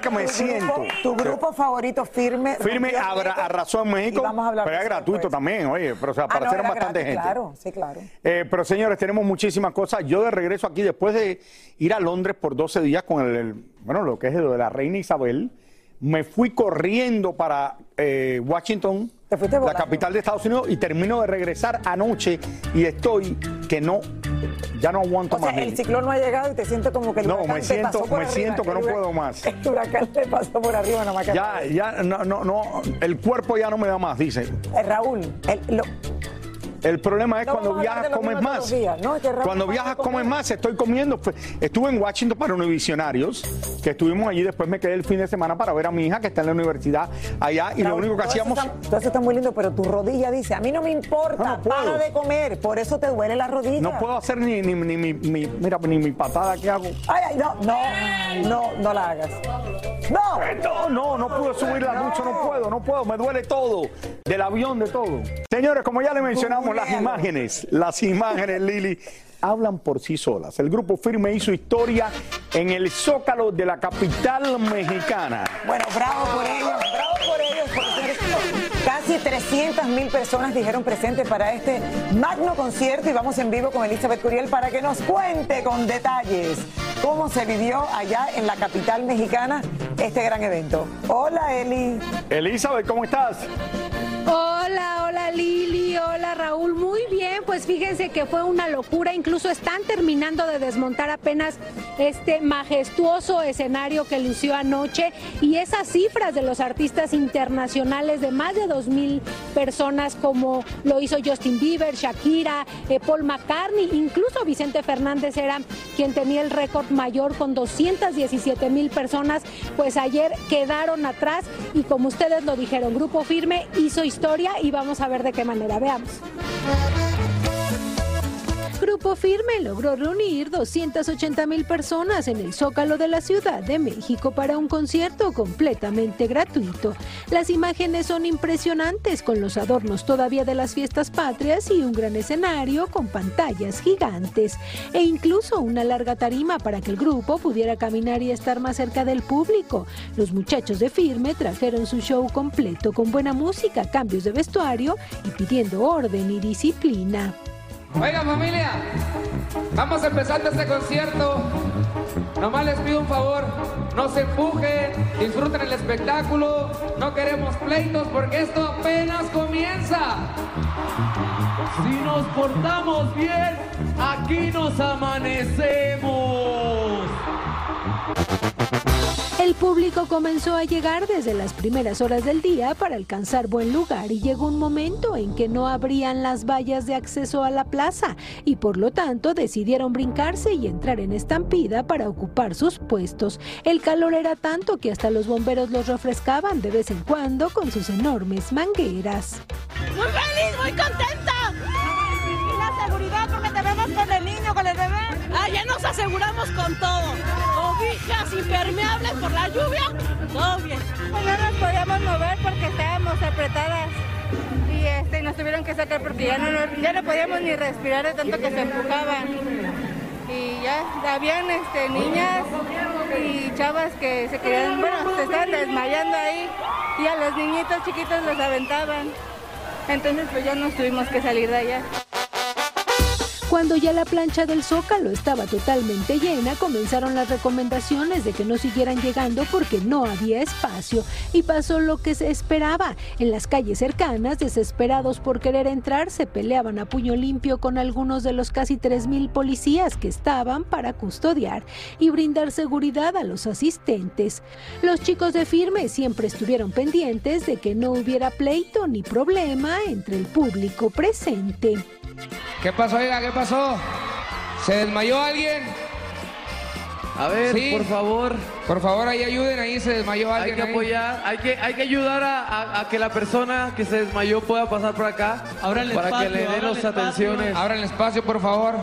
Verdad que me Tu siento. grupo, tu grupo favorito firme. Firme abra, arrasó en México, Y vamos a hablar pero de es eso gratuito después. también, oye, pero o sea, Ah, no, aparecieron era bastante gratis, gente. Claro, sí, claro. Eh, pero señores, tenemos muchísimas cosas. Yo de regreso aquí después de ir a Londres por 12 días con el, el- bueno, lo que es lo de la reina Isabel, me fui corriendo para eh, Washington, la capital de Estados Unidos, y termino de regresar anoche y estoy que no, ya no aguanto O sea, más. el Lili. ciclón no ha llegado y te sientes como que el No, me te siento- pasó por me arriba. siento que no El puedo más. El huracán te pasó por arriba, no me Ya, ya, no, no, no, el cuerpo ya no me da más, dice. Eh, Raúl, el- lo- El problema es No cuando viajas, comes más. los días, ¿no? Es que Raúl Cuando viajas, comes más. Estoy comiendo. Estuve en Washington para Univisionarios, que estuvimos allí. Después me quedé el fin de semana para ver a mi hija, que está en la universidad allá. Y lo único que hacíamos. todo eso está muy lindo, pero tu rodilla dice, a mí no me importa, No, no para de comer, por eso te duele la rodilla. No puedo hacer ni, ni, ni mi- mira, ni mi patada que hago. Ay, ay, no, no, no, no la hagas. No. No, no, no puedo subirla mucho, no puedo, no puedo, me duele todo, del avión, de todo. Señores, como ya le mencionamos, las imágenes, las imágenes, Lili, hablan por sí solas. El grupo Firme hizo historia en el zócalo de la capital mexicana. Bueno, bravo por ellos, bravo por ellos, porque señores, casi 300 mil personas dijeron presentes para este magno concierto y vamos en vivo con Elizabeth Curiel para que nos cuente con detalles cómo se vivió allá en la capital mexicana este gran evento. Hola Eli. Elizabeth, ¿cómo estás? Hola, hola Lili, hola Raúl, muy bien, pues fíjense que fue una locura, incluso están terminando de desmontar apenas este majestuoso escenario que lució anoche. Y esas cifras de los artistas internacionales de más de dos mil personas como lo hizo Justin Bieber, Shakira, eh, Paul McCartney, incluso Vicente Fernández era quien tenía el récord mayor con 217 mil personas, pues ayer quedaron atrás. Y como ustedes lo dijeron, Grupo Firme hizo historia y vamos a ver de qué manera, veamos. Thanks. Grupo Firme logró reunir 280 mil personas en el Zócalo de la Ciudad de México para un concierto completamente gratuito. Las imágenes son impresionantes con los adornos todavía de las fiestas patrias y un gran escenario con pantallas gigantes e incluso una larga tarima para que el grupo pudiera caminar y estar más cerca del público. Los muchachos de Firme trajeron su show completo con buena música, cambios de vestuario y pidiendo orden y disciplina. Oiga familia, vamos empezando este concierto. Nomás les pido un favor, no se empujen, disfruten el espectáculo, no queremos pleitos porque esto apenas comienza. Si nos portamos bien, aquí nos amanecemos. El público comenzó a llegar desde las primeras horas del día para alcanzar buen lugar y llegó un momento en que no abrían las vallas de acceso a la plaza y por lo tanto decidieron brincarse y entrar en estampida para ocupar sus puestos. El calor era tanto que hasta los bomberos los refrescaban de vez en cuando con sus enormes mangueras. Muy feliz, muy contenta. Y la seguridad porque te vemos niño, con el bebé. Ah, ya nos aseguramos con todo. Cobijas impermeables por la lluvia. Todo bien. Pues no nos podíamos mover porque estábamos apretadas. Y este, nos tuvieron que sacar porque ya no, no- ya no podíamos ni respirar de tanto que se empujaban. Y ya habían este, niñas y chavas que se querían, bueno, se estaban desmayando ahí y a los niñitos chiquitos los aventaban. Entonces pues ya nos tuvimos que salir de allá. Cuando ya la plancha del Zócalo estaba totalmente llena, comenzaron las recomendaciones de que no siguieran llegando porque no había espacio. Y pasó lo que se esperaba. En las calles cercanas, desesperados por querer entrar, se peleaban a puño limpio con algunos de los casi 3.000 policías que estaban para custodiar y brindar seguridad a los asistentes. Los chicos de firme siempre estuvieron pendientes de que no hubiera pleito ni problema entre el público presente. ¿Qué pasó, oiga? ¿Qué pasó? ¿Se desmayó alguien? A ver, Sí. por favor, Por favor, ahí ayuden, ahí se desmayó hay alguien. que ahí. apoyar, hay que, hay que ayudar a, a- a que la persona que se desmayó pueda pasar por acá. Abran el para espacio, que le den las atenciones. Abran el espacio, por favor.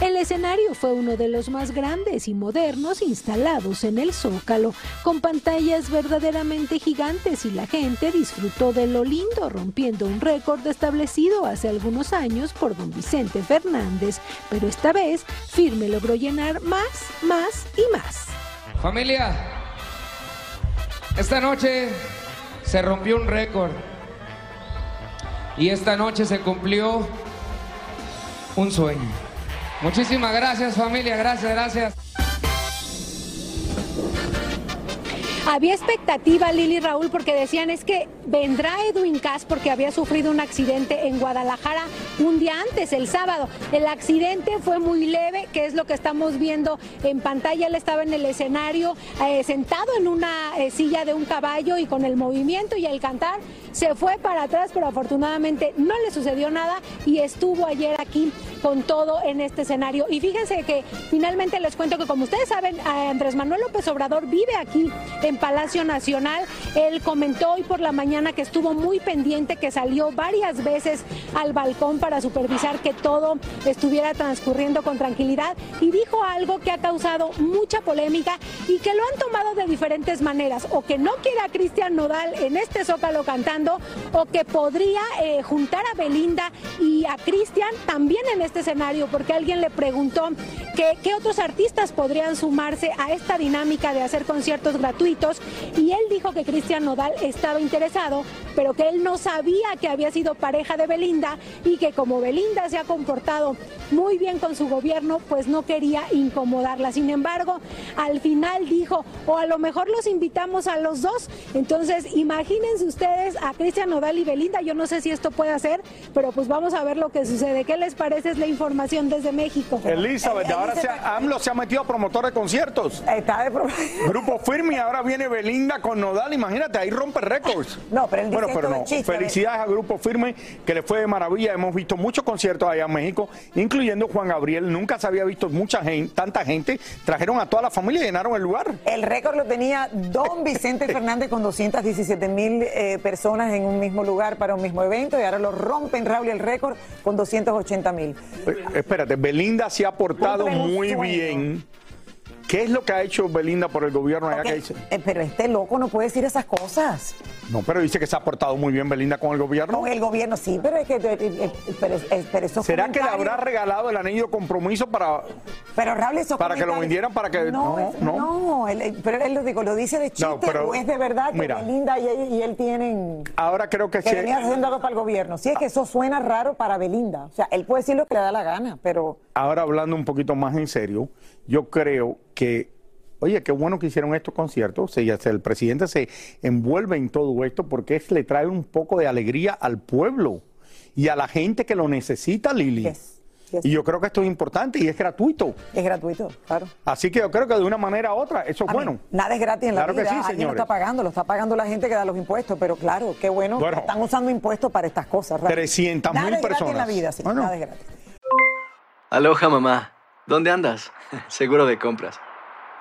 El escenario fue uno de los más grandes y modernos instalados en el Zócalo, con pantallas verdaderamente gigantes y la gente disfrutó de lo lindo, rompiendo un récord establecido hace algunos años por don Vicente Fernández. Pero esta vez, Firme logró llenar más, más y más. Familia, esta noche se rompió un récord. Y esta noche se cumplió un sueño. Muchísimas gracias familia, gracias, gracias. Había expectativa, Lili Raúl, porque decían es que vendrá Edwin Cass porque había sufrido un accidente en Guadalajara un día antes, el sábado. El accidente fue muy leve, que es lo que estamos viendo en pantalla. Él estaba en el escenario eh, sentado en una eh, silla de un caballo y con el movimiento y el cantar se fue para atrás, pero afortunadamente no le sucedió nada y estuvo ayer aquí con todo en este escenario. Y fíjense que finalmente les cuento que como ustedes saben, Andrés Manuel López Obrador vive aquí en Palacio Nacional. Él comentó hoy por la mañana que estuvo muy pendiente, que salió varias veces al balcón para supervisar que todo estuviera transcurriendo con tranquilidad y dijo algo que ha causado mucha polémica y que lo han tomado de diferentes maneras, o que no quiere a Cristian Nodal en este zócalo cantando, o que podría eh, juntar a Belinda y a Cristian también en este escenario, porque alguien le preguntó que, qué otros artistas podrían sumarse a esta dinámica de hacer conciertos gratuitos y él dijo que Cristian Nodal estaba interesado, pero que él no sabía que había sido pareja de Belinda y que como Belinda se ha comportado muy bien con su gobierno, pues no quería incomodarla. Sin embargo, al final dijo, o a lo mejor los invitamos a los dos. Entonces, imagínense ustedes a Cristian Nodal y Belinda. Yo no sé si esto puede hacer, pero pues vamos a ver lo que sucede. ¿Qué les parece? Es la información desde México. Elizabeth, ahora se ha- AMLO se ha metido a promotor de conciertos. Está de pro- Grupo firme y ahora viene Belinda con Nodal. Imagínate, ahí rompe récords. No, pero él dice Bueno, pero no. chiste, Felicidades a Grupo Firme, que le fue de maravilla. Hemos visto muchos conciertos allá en México, incluyendo Juan Gabriel. Nunca se había visto mucha gente, tanta gente. Trajeron a toda la familia y llenaron el lugar. El récord lo tenía don Vicente Fernández con 217 mil eh, personas en un mismo lugar para un mismo evento y ahora lo rompen Raúl el récord con 280 mil. Eh, Espérate, Belinda se ha portado Cumple un muy bien. ¿Qué es lo que ha hecho Belinda por el gobierno allá que dice? eh, pero este loco no puede decir esas cosas. No, pero dice que se ha portado muy bien Belinda con el gobierno. Con el gobierno sí, pero es que eh, eh, pero, pero esos ¿Será que le habrá regalado el anillo de compromiso para Pero Raúl, esos para que lo vendieran para que no, no, él- pero él lo digo, lo dice de chiste No, pero- es de verdad que mira. Belinda y él, y él tienen Ahora creo que que sí. venía haciendo algo para el gobierno. Sí, es que eso suena raro para Belinda. O sea, él puede decir lo que le da la gana, pero Ahora hablando un poquito más en serio, yo creo que, oye, qué bueno que hicieron estos conciertos. Se- el presidente se envuelve en todo esto porque es, le trae un poco de alegría al pueblo. y a la gente que lo necesita, Lili. Yes, yes. Y yo creo que esto es importante y es gratuito. Es gratuito, claro. Así que yo creo que de una manera u otra eso es A bueno. mí, nada es gratis en la Claro que vida. sí, Alguien lo señores. está pagando, lo está pagando la gente que da los impuestos, pero claro, qué bueno, Bueno. que están usando impuestos para estas cosas. Raúl. 300.000 Nada es gratis en la personas. vida, sí, Bueno. nada es gratis. Aloha mamá, ¿dónde andas? Seguro de compras.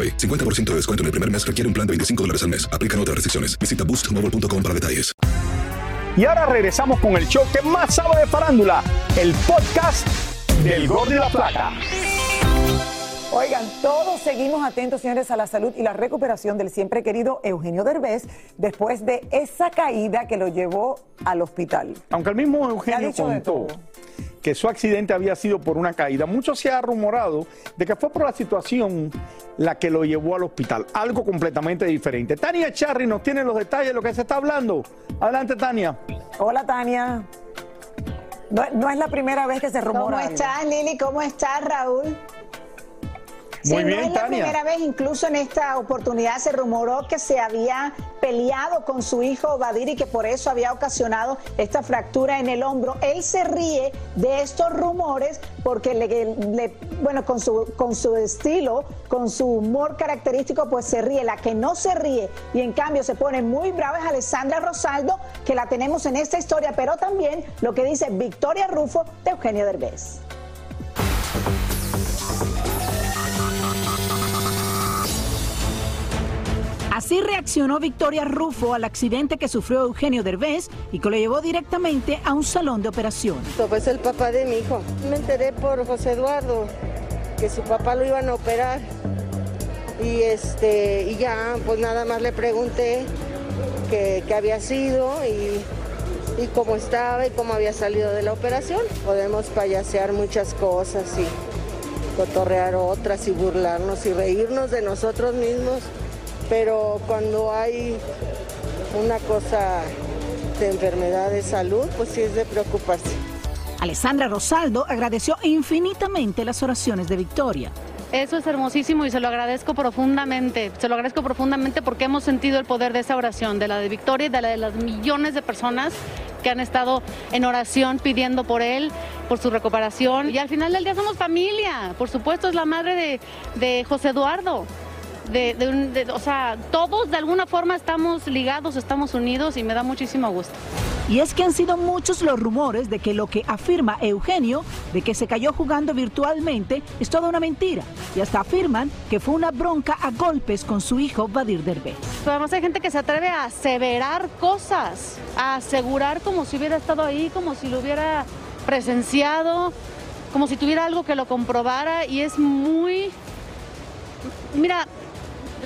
AroPay. 50% de descuento en el primer mes requiere un plan de 25 dólares al mes. Aplican otras restricciones. Visita boostmobile.com para detalles. Y ahora regresamos con el show que más sabe de farándula, el podcast del Gordo y la Plata. Oigan, todos seguimos atentos, señores, a la salud y la recuperación del siempre querido Eugenio Derbez después de esa caída que lo llevó al hospital. Aunque el mismo Eugenio de contó todo. Que su accidente había sido por una caída, mucho se ha rumorado de que fue por la situación la que lo llevó al hospital. Algo completamente diferente. Tania Charry nos tiene los detalles de lo que se está hablando. Adelante, Tania. Hola, Tania. No, no es la primera vez que se rumora. ¿Cómo estás, Lili? ¿Cómo estás, Raúl? Sí, no es la primera vez, incluso en esta oportunidad se rumoró que se había peleado con su hijo Badir y que por eso había ocasionado esta fractura en el hombro. Él se ríe de estos rumores porque, le, le- bueno, con su, con su estilo, con su humor característico, pues se ríe. La que no se ríe y en cambio se pone muy brava es Alessandra Rosaldo, que la tenemos en esta historia, pero también lo que dice Victoria Rufo de Eugenio Derbez. Así reaccionó Victoria Rufo al accidente que sufrió Eugenio Derbez y que lo llevó directamente a un salón de operaciones. Pues el papá de mi hijo. Me enteré por José Eduardo que su papá lo iban a operar. Y este, y ya, pues nada más le pregunté qué había sido y, y cómo estaba y cómo había salido de la operación. Podemos payasear muchas cosas y cotorrear otras y burlarnos y reírnos de nosotros mismos. Pero cuando hay una cosa de enfermedad de salud, pues sí es de preocuparse. Alessandra Rosaldo agradeció infinitamente las oraciones de Victoria. Eso es hermosísimo y se lo agradezco profundamente. Se lo agradezco profundamente porque hemos sentido el poder de esa oración, de la de Victoria y de la de las millones de personas que han estado en oración pidiendo por él, por su recuperación. Y al final del día somos familia. Por supuesto, es la madre de, de José Eduardo. De, de un- de- o sea, todos de alguna forma estamos ligados, estamos unidos y me da muchísimo gusto. Y es que han sido muchos los rumores de que lo que afirma Eugenio, de que se cayó jugando virtualmente, es toda una mentira. Y hasta afirman que fue una bronca a golpes con su hijo Badir Derbez. Pero además hay gente que se atreve a aseverar cosas, a asegurar como si hubiera estado ahí, como si lo hubiera presenciado, como si tuviera algo que lo comprobara y es muy... Mira,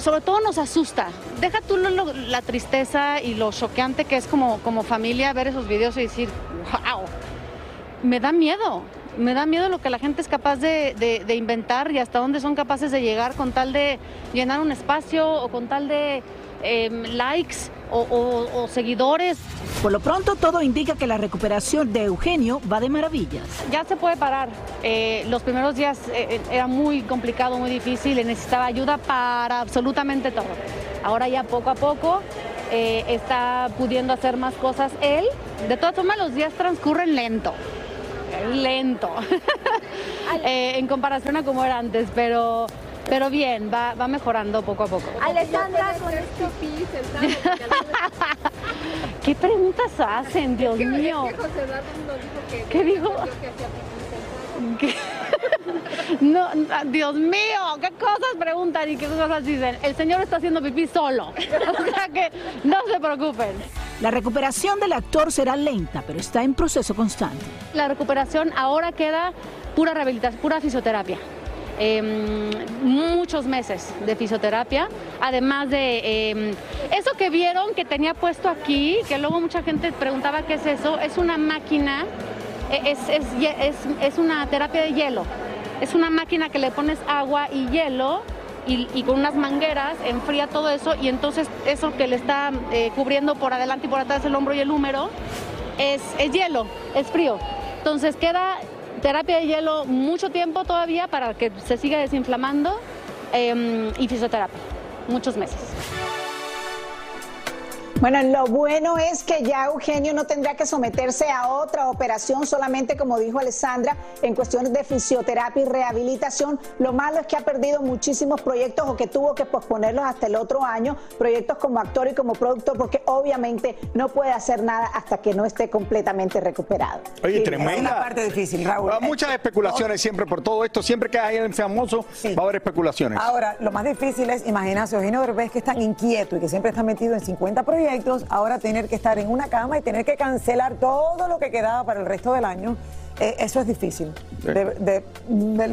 sobre todo nos asusta. Deja tú lo- la tristeza y lo choqueante que es como, como familia ver esos videos y decir, wow, me da miedo. Me da miedo lo que la gente es capaz de, de- de inventar y hasta dónde son capaces de llegar con tal de llenar un espacio o con tal de em, likes o, o- o seguidores. Por lo pronto, todo indica que la recuperación de Eugenio va de maravillas. Ya se puede parar. Eh, los primeros días eh, era muy complicado, muy difícil, y necesitaba ayuda para absolutamente todo. Ahora ya poco a poco eh, está pudiendo hacer más cosas él. De todas formas, los días transcurren lento. Lento. Eh, en comparación a como era antes, pero, pero bien, va, va mejorando poco a poco. Alessandra, con este pis, ¿Qué preguntas hacen, Dios mío? ¿Qué dijo? ¿Qué? No, Dios mío, ¿qué cosas preguntan y qué cosas dicen? El señor está haciendo pipí solo. O sea que no se preocupen. La recuperación del actor será lenta, pero está en proceso constante. La recuperación ahora queda pura rehabilitación, pura fisioterapia. Eh, muchos meses de fisioterapia, además de eh, eso que vieron que tenía puesto aquí, que luego mucha gente preguntaba qué es eso, es una máquina, eh, es, es, es- es una terapia de hielo, es una máquina que le pones agua y hielo y, y con unas mangueras enfría todo eso y entonces eso que le está eh, cubriendo por adelante y por atrás el hombro y el húmero es, es hielo, es frío. Entonces queda terapia de hielo mucho tiempo todavía para que se siga desinflamando em, y fisioterapia, muchos meses. Bueno, lo bueno es que ya Eugenio no tendrá que someterse a otra operación, solamente como dijo Alessandra, en cuestiones de fisioterapia y rehabilitación. Lo malo es que ha perdido muchísimos proyectos o que tuvo que posponerlos hasta el otro año, proyectos como actor y como productor, porque obviamente no puede hacer nada hasta que no esté completamente recuperado. Oye, Sí, tremenda. es una parte difícil, Raúl. Hay muchas especulaciones siempre por todo esto. Siempre que hay alguien famoso, va a haber especulaciones. Ahora, lo más difícil es, imagínate, Eugenio Derbez que es tan inquieto y que siempre está metido en 50 proyectos, ahora tener que estar en una cama y tener que cancelar todo lo que quedaba para el resto del año, eh, eso es difícil. De- de-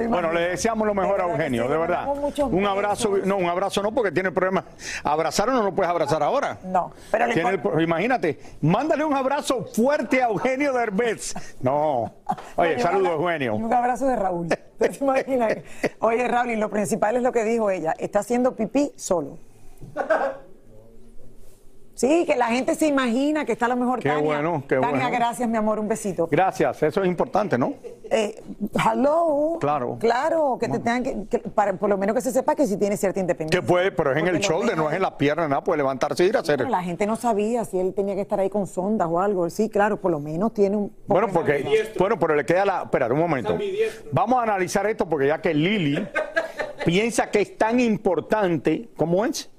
Bueno, le deseamos lo mejor a Eugenio, de verdad. Un abrazo, besos. no, un abrazo no, porque tiene problemas. Abrazar o no lo puedes abrazar ahora. No, pero le el- imagínate, mándale un abrazo fuerte a Eugenio Derbez. No. Oye, saludos, Eugenio. Un abrazo de Raúl. ¿Te imaginas? Oye, Raúl, y lo principal es lo que dijo ella. Está haciendo pipí solo. Sí, que la gente se imagina que está a lo mejor Qué Tania. bueno, qué Tania, bueno. gracias, mi amor, un besito. Gracias, eso es importante, ¿no? Eh, hello. Claro. Claro, que te tengan que, que- para, por lo menos que se sepa que sí tiene cierta independencia. Que puede, pero es en el shoulder, no es en las piernas, nada, puede levantarse y ir a hacer. Bueno, la gente no sabía si él tenía que estar ahí con sondas o algo. Sí, claro, por lo menos tiene un. poco Bueno, porque, bueno, pero le queda la. Espera, un momento. Vamos a analizar esto porque ya que Lili piensa que es tan importante, ¿cómo es?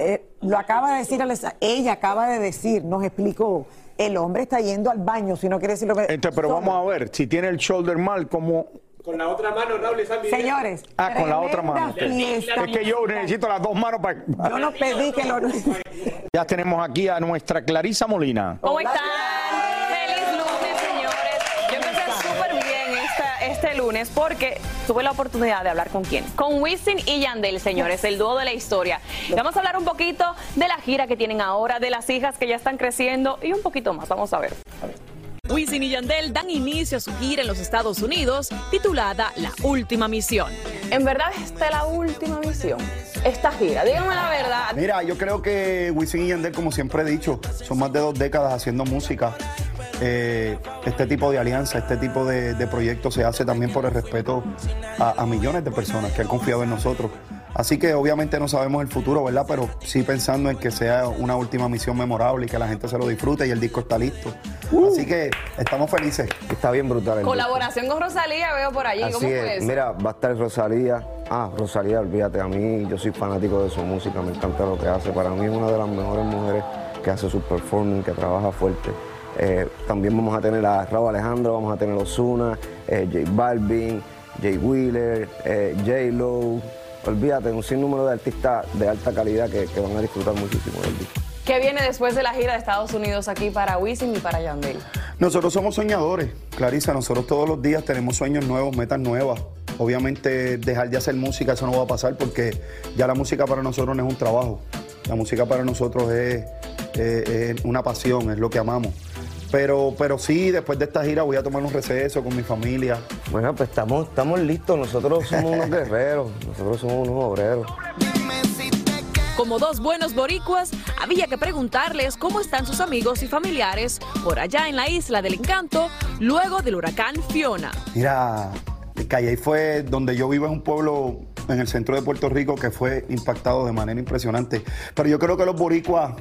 Eh, lo acaba de decir, ella acaba de decir, nos explicó, el hombre está yendo al baño, si no quiere decir lo que... Entonces, pero Solo. vamos a ver, si tiene el shoulder mal, ¿cómo. Con la otra mano, Raúl, esa es Señores, Ah, con la otra mano. fiesta. Es que yo necesito las dos manos para. Yo no pedí que lo... Ya tenemos aquí a nuestra Clarisa Molina. ¿Cómo están? Lunes porque tuve la oportunidad de hablar con quién. Con Wisin y Yandel, señores, el dúo de la historia. Vamos a hablar un poquito de la gira que tienen ahora, de las hijas que ya están creciendo y un poquito más. Vamos a ver. Wisin y Yandel dan inicio a su gira en los Estados Unidos titulada La Última Misión. En verdad, esta es la última misión. Esta gira, díganme la verdad. Mira, yo creo que Wisin y Yandel, como siempre he dicho, son más de dos décadas haciendo música. Eh, este tipo de alianza, este tipo de, de proyectos se hace también por el respeto a, a millones de personas que han confiado en nosotros. Así que obviamente no sabemos el futuro, ¿verdad? Pero sí pensando en que sea una última misión memorable y que la gente se lo disfrute y el disco está listo. Así que estamos felices. Está bien brutal el disco. Colaboración con Rosalía, veo por allí. ¿Cómo Así fue es, eso? mira, va a estar Rosalía. Ah, Rosalía, olvídate, a mí yo soy fanático de su música, me encanta lo que hace. Para mí es una de las mejores mujeres que hace su performance, que trabaja fuerte. Eh, también vamos a tener a Raúl Alejandro, vamos a tener a Ozuna, eh, J Balvin, Jay Wheeler, eh, J Lo. Olvídate, un sinnúmero de artistas de alta calidad que, que van a disfrutar muchísimo del disco. ¿Qué viene después de la gira de Estados Unidos aquí para Wisin y para Yandel? Nosotros somos soñadores, Clarisa, nosotros todos los días tenemos sueños nuevos, metas nuevas. Obviamente dejar de hacer música, eso no va a pasar porque ya la música para nosotros no es un trabajo. La música para nosotros es, es una pasión, es lo que amamos. Pero, pero sí, después de esta gira voy a tomar un receso con mi familia. Bueno, pues estamos, estamos listos, nosotros somos unos guerreros, nosotros somos unos obreros. Como dos buenos boricuas, había que preguntarles cómo están sus amigos y familiares por allá en la isla del encanto luego del huracán Fiona. Mira, Calle fue donde yo vivo, en un pueblo en el centro de Puerto Rico que fue impactado de manera impresionante. Pero yo creo que los boricuas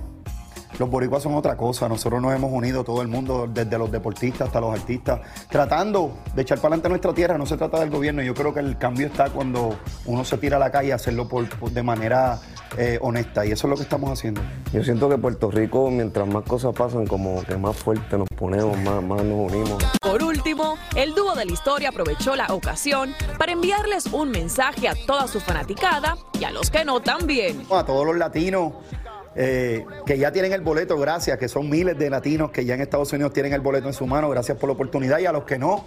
los boricuas son otra cosa. Nosotros nos hemos unido, todo el mundo, desde los deportistas hasta los artistas, tratando de echar para adelante nuestra tierra. No se trata del gobierno. Yo creo que el cambio está cuando uno se tira a la calle a hacerlo por, por- de manera eh, honesta. Y eso es lo que estamos haciendo. Yo siento que Puerto Rico, mientras más cosas pasan, como que más fuerte nos ponemos, más, más nos unimos. Por último, el dúo de la historia aprovechó la ocasión para enviarles un mensaje a toda su fanaticada y a los que no también. A todos los latinos eh, que ya tienen el boleto, gracias, que son miles de latinos que ya en Estados Unidos tienen el boleto en su mano, gracias por la oportunidad. Y a los que no,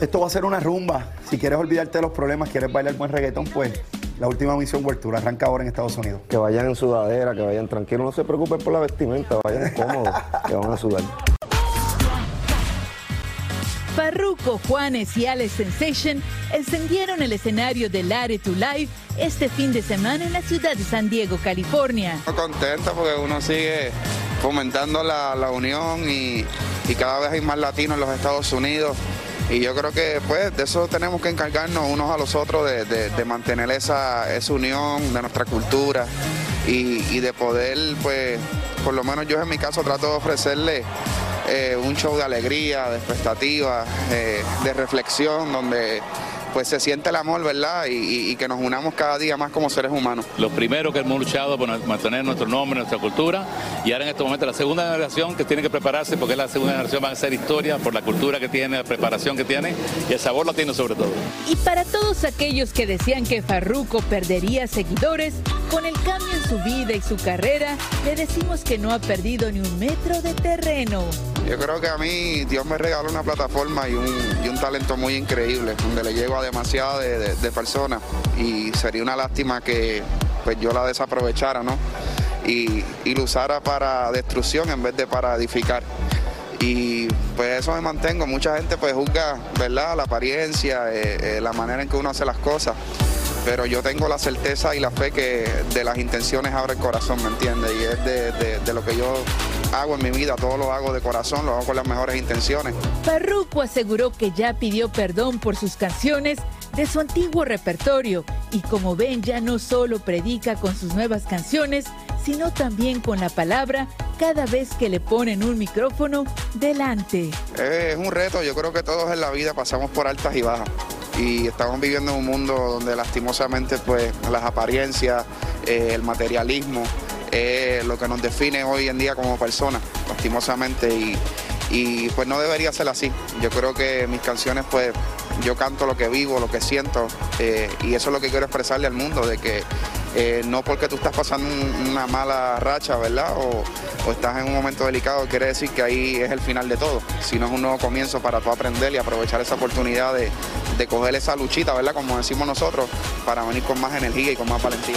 esto va a ser una rumba. Si quieres olvidarte de los problemas, quieres bailar buen reggaetón, pues la última misión World Tour arranca ahora en Estados Unidos. Que vayan en sudadera, que vayan tranquilos, no se preocupen por la vestimenta, vayan cómodos, que van a sudar. Farruko, Juanes y Alex Sensation encendieron el escenario de Lare to Life este fin de semana en la ciudad de San Diego, California. contenta porque uno sigue fomentando la, la unión y, y cada vez hay más latinos en los Estados Unidos. Y yo creo que pues de eso tenemos que encargarnos unos a los otros, de, de- de mantener esa, esa unión de nuestra cultura y, y de poder, pues, por lo menos yo en mi caso trato de ofrecerle eh, un show de alegría, de expectativa, eh, de reflexión, donde pues se siente el amor, ¿verdad? Y, y- y que nos unamos cada día más como seres humanos. Los primeros que hemos luchado por mantener nuestro nombre, nuestra cultura, y ahora en este momento la segunda generación que tiene que prepararse, porque la segunda generación va a hacer historia por la cultura que tiene, la preparación que tiene y el sabor latino sobre todo. Y para todos aquellos que decían que Farruko perdería seguidores, con el cambio en su vida y su carrera, le decimos que no ha perdido ni un metro de terreno. Yo creo que a mí Dios me regaló una plataforma y un, y un talento muy increíble, donde le llego a demasiadas de, de- de personas y sería una lástima que pues yo la desaprovechara, ¿no? Y, y lo usara para destrucción en vez de para edificar. Y pues eso me mantengo. Mucha gente pues juzga, ¿verdad? La apariencia, eh, eh, la manera en que uno hace las cosas. Pero yo tengo la certeza y la fe que de las intenciones abre el corazón, ¿me entiendes? Y es de, de- de lo que yo hago en mi vida, todo lo hago de corazón, lo hago con las mejores intenciones. Farruko aseguró que ya pidió perdón por sus canciones de su antiguo repertorio y como ven ya no solo predica con sus nuevas canciones, sino también con la palabra cada vez que le ponen un micrófono delante. Es un reto, yo creo que todos en la vida pasamos por altas y bajas y estamos viviendo en un mundo donde lastimosamente pues las apariencias, eh, el materialismo, es lo que nos define hoy en día como personas, lastimosamente y, y, pues no debería ser así. Yo creo que mis canciones pues yo canto lo que vivo, lo que siento eh, y eso es lo que quiero expresarle al mundo, de que eh, no porque tú estás pasando un- una mala racha, ¿verdad? O, o estás en un momento delicado, quiere decir que ahí es el final de todo, sino es un nuevo comienzo para tú aprender y aprovechar esa oportunidad de, de coger esa luchita, ¿verdad? Como decimos nosotros, para venir con más energía y con más valentía.